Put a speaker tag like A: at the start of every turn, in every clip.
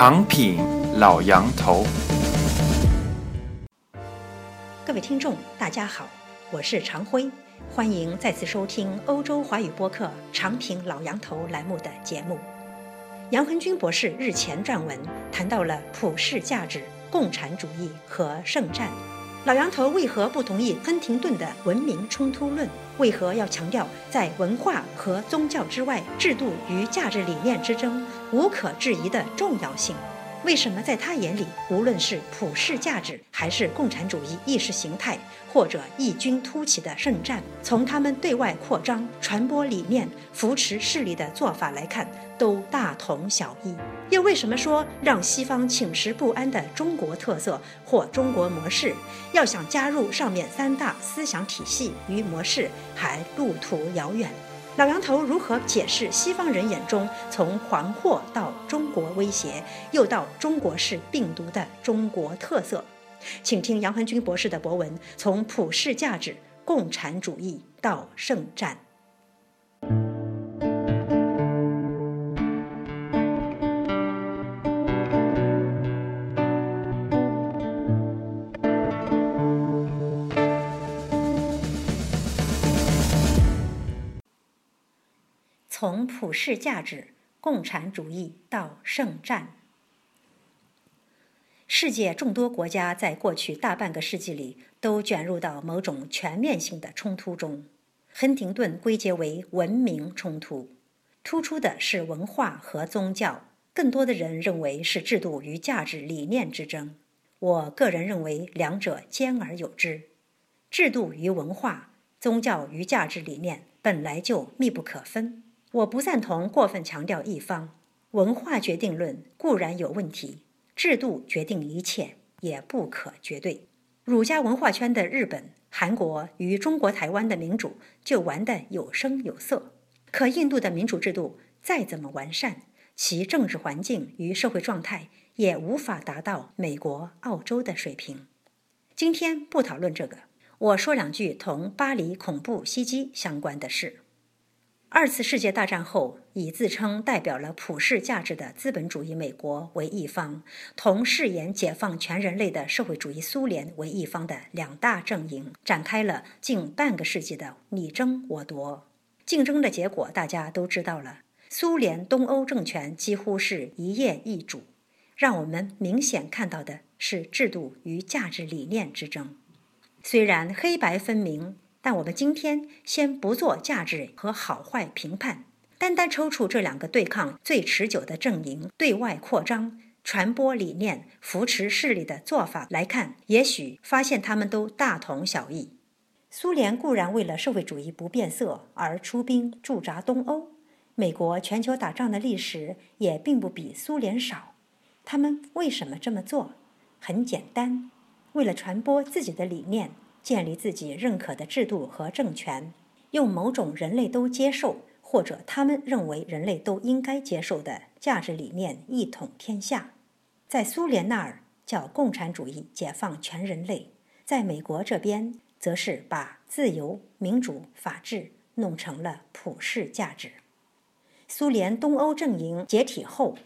A: 长品老羊头，
B: 各位听众，大家好，我是常辉，欢迎再次收听欧洲华语播客《长品老羊头》栏目的节目。杨恒军博士日前撰文谈到了普世价值、共产主义和圣战。老杨头为何不同意亨廷顿的文明冲突论？为何要强调在文化和宗教之外，制度与价值理念之争无可置疑的重要性？为什么在他眼里，无论是普世价值，还是共产主义意识形态，或者异军突起的圣战，从他们对外扩张、传播理念、扶持势力的做法来看，都大同小异？又为什么说让西方寝食不安的中国特色或中国模式，要想加入上面三大思想体系与模式，还路途遥远？老杨头如何解释西方人眼中从黄祸到中国威胁，又到中国式病毒的中国特色？请听杨恒军博士的博文：从普世价值、共产主义到圣战。从普世价值、共产主义到圣战，世界众多国家在过去大半个世纪里都卷入到某种全面性的冲突中。亨廷顿归结为文明冲突，突出的是文化和宗教；更多的人认为是制度与价值理念之争。我个人认为两者兼而有之，制度与文化、宗教与价值理念本来就密不可分。我不赞同过分强调一方，文化决定论固然有问题，制度决定一切也不可绝对。儒家文化圈的日本、韩国与中国台湾的民主就玩得有声有色，可印度的民主制度再怎么完善，其政治环境与社会状态也无法达到美国、澳洲的水平。今天不讨论这个，我说两句同巴黎恐怖袭击相关的事。二次世界大战后，以自称代表了普世价值的资本主义美国为一方，同誓言解放全人类的社会主义苏联为一方的两大阵营，展开了近半个世纪的你争我夺。竞争的结果大家都知道了，苏联东欧政权几乎是一叶一主，让我们明显看到的是制度与价值理念之争，虽然黑白分明。但我们今天先不做价值和好坏评判，单单抽出这两个对抗最持久的阵营对外扩张、传播理念、扶持势力的做法来看，也许发现他们都大同小异。苏联固然为了社会主义不变色而出兵驻扎东欧，美国全球打仗的历史也并不比苏联少。他们为什么这么做？很简单，为了传播自己的理念。建立自己认可的制度和政权，用某种人类都接受或者他们认为人类都应该接受的价值理念一统天下。在苏联那儿叫共产主义解放全人类，在美国这边则是把自由、民主、法治弄成了普世价值。苏联东欧阵营解体后，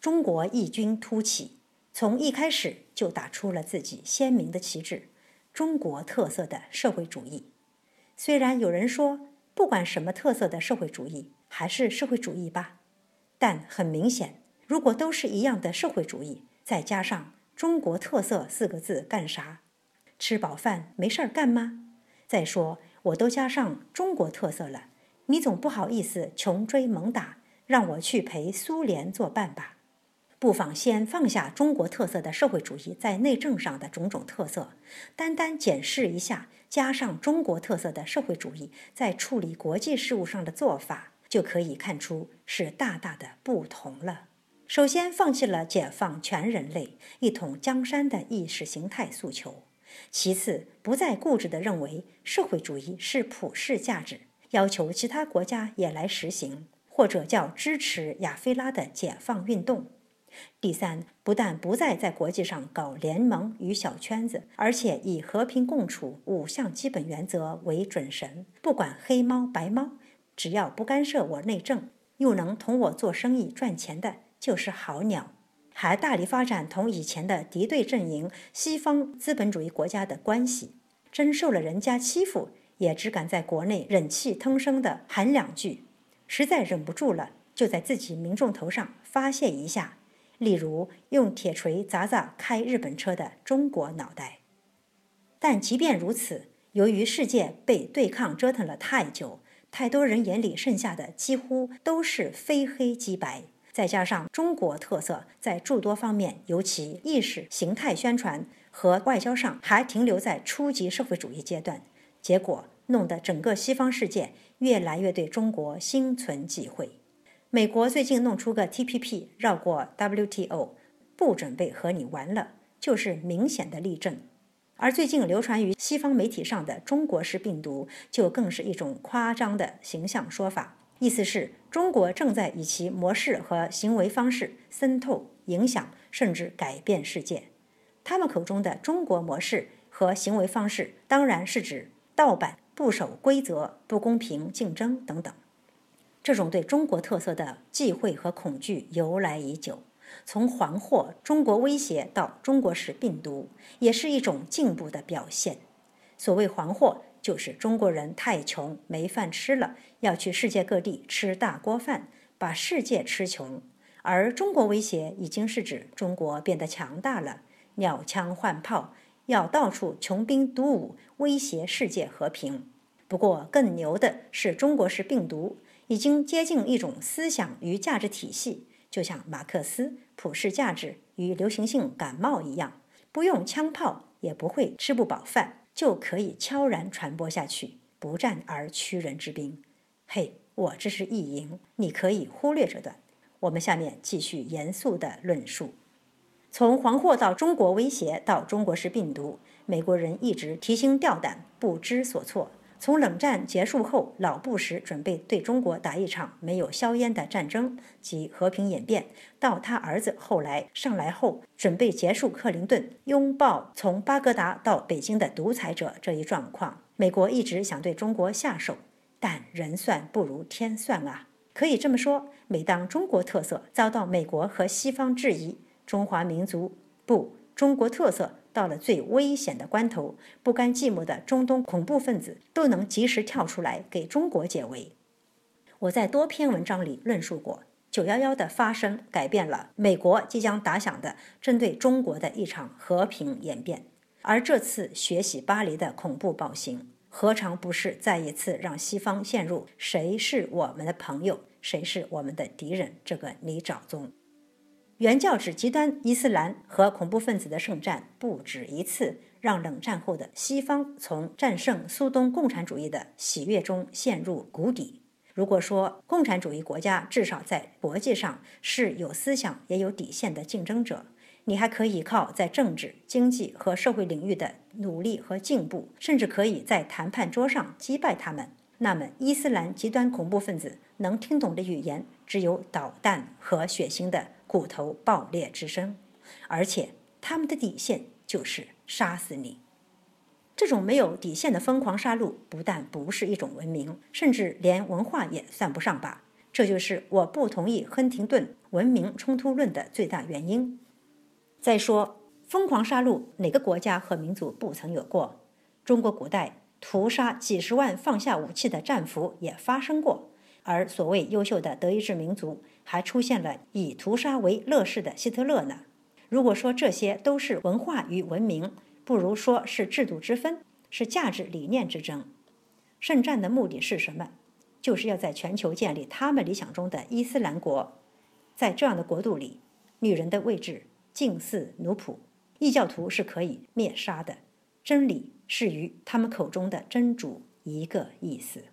B: 中国异军突起，从一开始就打出了自己鲜明的旗帜。中国特色的社会主义，虽然有人说不管什么特色的社会主义还是社会主义吧，但很明显，如果都是一样的社会主义，再加上“中国特色”四个字干啥？吃饱饭没事儿干吗？再说我都加上中国特色了，你总不好意思穷追猛打，让我去陪苏联作伴吧？不妨先放下中国特色的社会主义在内政上的种种特色，单单检视一下加上中国特色的社会主义在处理国际事务上的做法，就可以看出是大大的不同了。首先，放弃了解放全人类、一统江山的意识形态诉求；其次，不再固执地认为社会主义是普世价值，要求其他国家也来实行，或者叫支持亚非拉的解放运动。第三，不但不再在国际上搞联盟与小圈子，而且以和平共处五项基本原则为准绳。不管黑猫白猫，只要不干涉我内政，又能同我做生意赚钱的，就是好鸟。还大力发展同以前的敌对阵营西方资本主义国家的关系，真受了人家欺负，也只敢在国内忍气吞声的喊两句，实在忍不住了，就在自己民众头上发泄一下，例如用铁锤砸砸开日本车的中国脑袋。但即便如此，由于世界被对抗折腾了太久，太多人眼里剩下的几乎都是非黑即白。再加上中国特色在诸多方面，尤其意识形态宣传和外交上还停留在初级社会主义阶段，结果弄得整个西方世界越来越对中国心存忌讳。美国最近弄出个 TPP，绕过 WTO，不准备和你玩了，就是明显的例证。而最近流传于西方媒体上的“中国式病毒”，就更是一种夸张的形象说法。意思是中国正在以其模式和行为方式渗透、影响，甚至改变世界。他们口中的中国模式和行为方式，当然是指盗版、不守规则、不公平竞争等等。这种对中国特色的忌讳和恐惧由来已久，从黄祸、中国威胁到中国式病毒，也是一种进步的表现。所谓黄祸。就是中国人太穷没饭吃了，要去世界各地吃大锅饭，把世界吃穷。而中国威胁已经是指中国变得强大了，鸟枪换炮，要到处穷兵黩武，威胁世界和平。不过更牛的是，中国式病毒已经接近一种思想与价值体系，就像马克思普世价值与流行性感冒一样，不用枪炮也不会吃不饱饭。就可以悄然传播下去，不战而屈人之兵。嘿，我这是意淫，你可以忽略这段。我们下面继续严肃的论述。从黄祸到中国威胁到中国式病毒，美国人一直提心吊胆，不知所措。从冷战结束后，老布什准备对中国打一场没有硝烟的战争及和平演变，到他儿子后来上来后，准备结束克林顿拥抱从巴格达到北京的独裁者这一状况，美国一直想对中国下手，但人算不如天算啊！可以这么说，每当中国特色遭到美国和西方质疑，中华民族不中国特色。到了最危险的关头，不甘寂寞的中东恐怖分子都能及时跳出来给中国解围。我在多篇文章里论述过，九幺幺的发生改变了美国即将打响的针对中国的一场和平演变，而这次学习巴黎的恐怖暴行，何尝不是再一次让西方陷入谁是我们的朋友，谁是我们的敌人这个泥沼中？原教旨极端伊斯兰和恐怖分子的圣战不止一次，让冷战后的西方从战胜苏东共产主义的喜悦中陷入谷底。如果说共产主义国家至少在国际上是有思想也有底线的竞争者，你还可以靠在政治、经济和社会领域的努力和进步，甚至可以在谈判桌上击败他们。那么，伊斯兰极端恐怖分子能听懂的语言只有导弹和血腥的。骨头爆裂之声，而且他们的底线就是杀死你。这种没有底线的疯狂杀戮，不但不是一种文明，甚至连文化也算不上吧。这就是我不同意亨廷顿文明冲突论的最大原因。再说，疯狂杀戮哪个国家和民族不曾有过？中国古代屠杀几十万放下武器的战俘也发生过，而所谓优秀的德意志民族。还出现了以屠杀为乐事的希特勒呢。如果说这些都是文化与文明，不如说是制度之分，是价值理念之争。圣战的目的是什么？就是要在全球建立他们理想中的伊斯兰国。在这样的国度里，女人的位置近似奴仆，异教徒是可以灭杀的。真理是与他们口中的真主一个意思，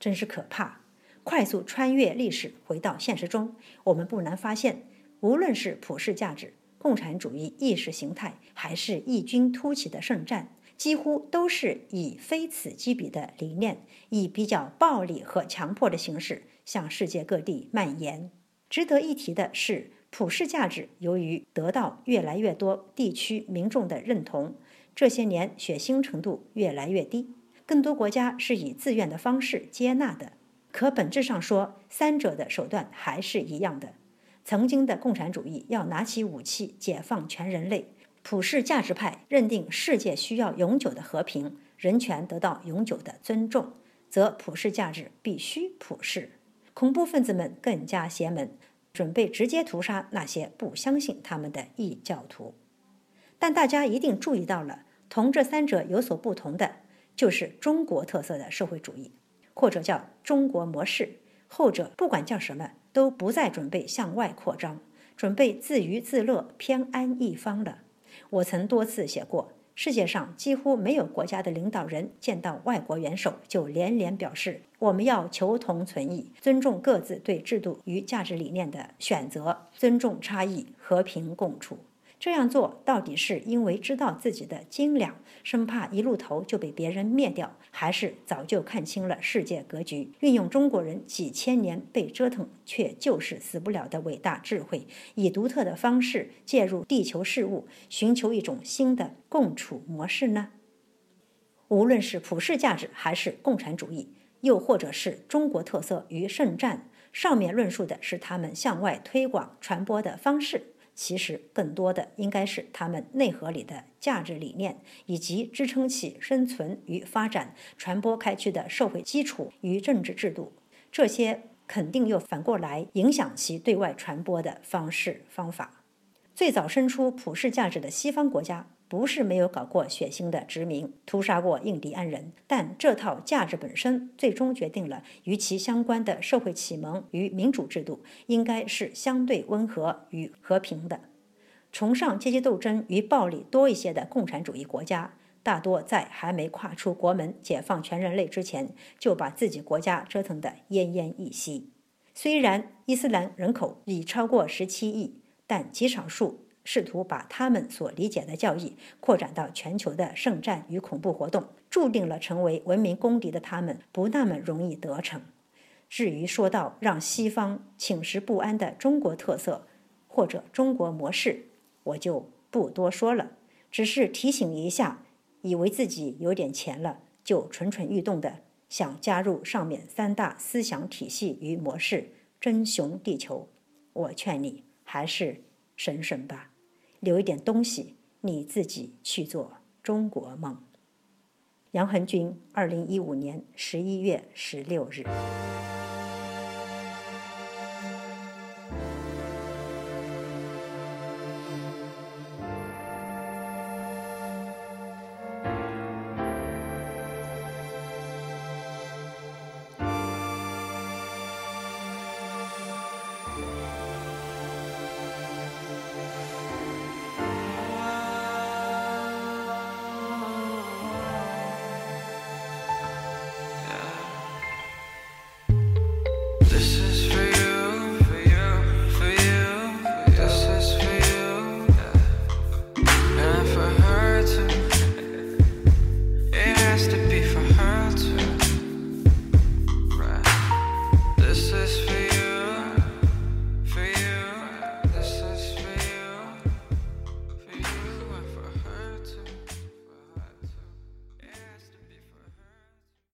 B: 真是可怕。快速穿越历史，回到现实中，我们不难发现，无论是普世价值、共产主义意识形态，还是异军突起的圣战，几乎都是以非此即彼的理念，以比较暴力和强迫的形式向世界各地蔓延。值得一提的是，普世价值由于得到越来越多地区民众的认同，这些年血腥程度越来越低，更多国家是以自愿的方式接纳的。可本质上说，三者的手段还是一样的。曾经的共产主义要拿起武器解放全人类，普世价值派认定世界需要永久的和平，人权得到永久的尊重，则普世价值必须普世。恐怖分子们更加邪门，准备直接屠杀那些不相信他们的异教徒。但大家一定注意到了，同这三者有所不同的，就是中国特色的社会主义，或者叫中国模式。后者不管叫什么，都不再准备向外扩张，准备自娱自乐、偏安一方了。我曾多次写过，世界上几乎没有国家的领导人见到外国元首就连连表示：“我们要求同存异，尊重各自对制度与价值理念的选择，尊重差异，和平共处。”这样做到底是因为知道自己的斤两，生怕一露头就被别人灭掉，还是早就看清了世界格局，运用中国人几千年被折腾却就是死不了的伟大智慧，以独特的方式介入地球事务，寻求一种新的共处模式呢？无论是普世价值，还是共产主义，又或者是中国特色与圣战，上面论述的是他们向外推广传播的方式。其实，更多的应该是他们内核里的价值理念，以及支撑起生存与发展、传播开去的社会基础与政治制度。这些肯定又反过来影响其对外传播的方式方法。最早生出普世价值的西方国家。不是没有搞过血腥的殖民，屠杀过印第安人，但这套价值本身最终决定了与其相关的社会启蒙与民主制度应该是相对温和与和平的。崇尚阶级斗争与暴力多一些的共产主义国家，大多在还没跨出国门解放全人类之前，就把自己国家折腾得奄奄一息。虽然伊斯兰人口已超过十七亿，但极少数。试图把他们所理解的教义扩展到全球的圣战与恐怖活动，注定了成为文明公敌的他们不那么容易得逞。至于说到让西方寝食不安的中国特色或者中国模式，我就不多说了，只是提醒一下，以为自己有点钱了就蠢蠢欲动的想加入上面三大思想体系与模式争雄地球，我劝你还是省省吧。留一点东西，你自己去做中国梦。杨恒军，二零一五年十一月十六日。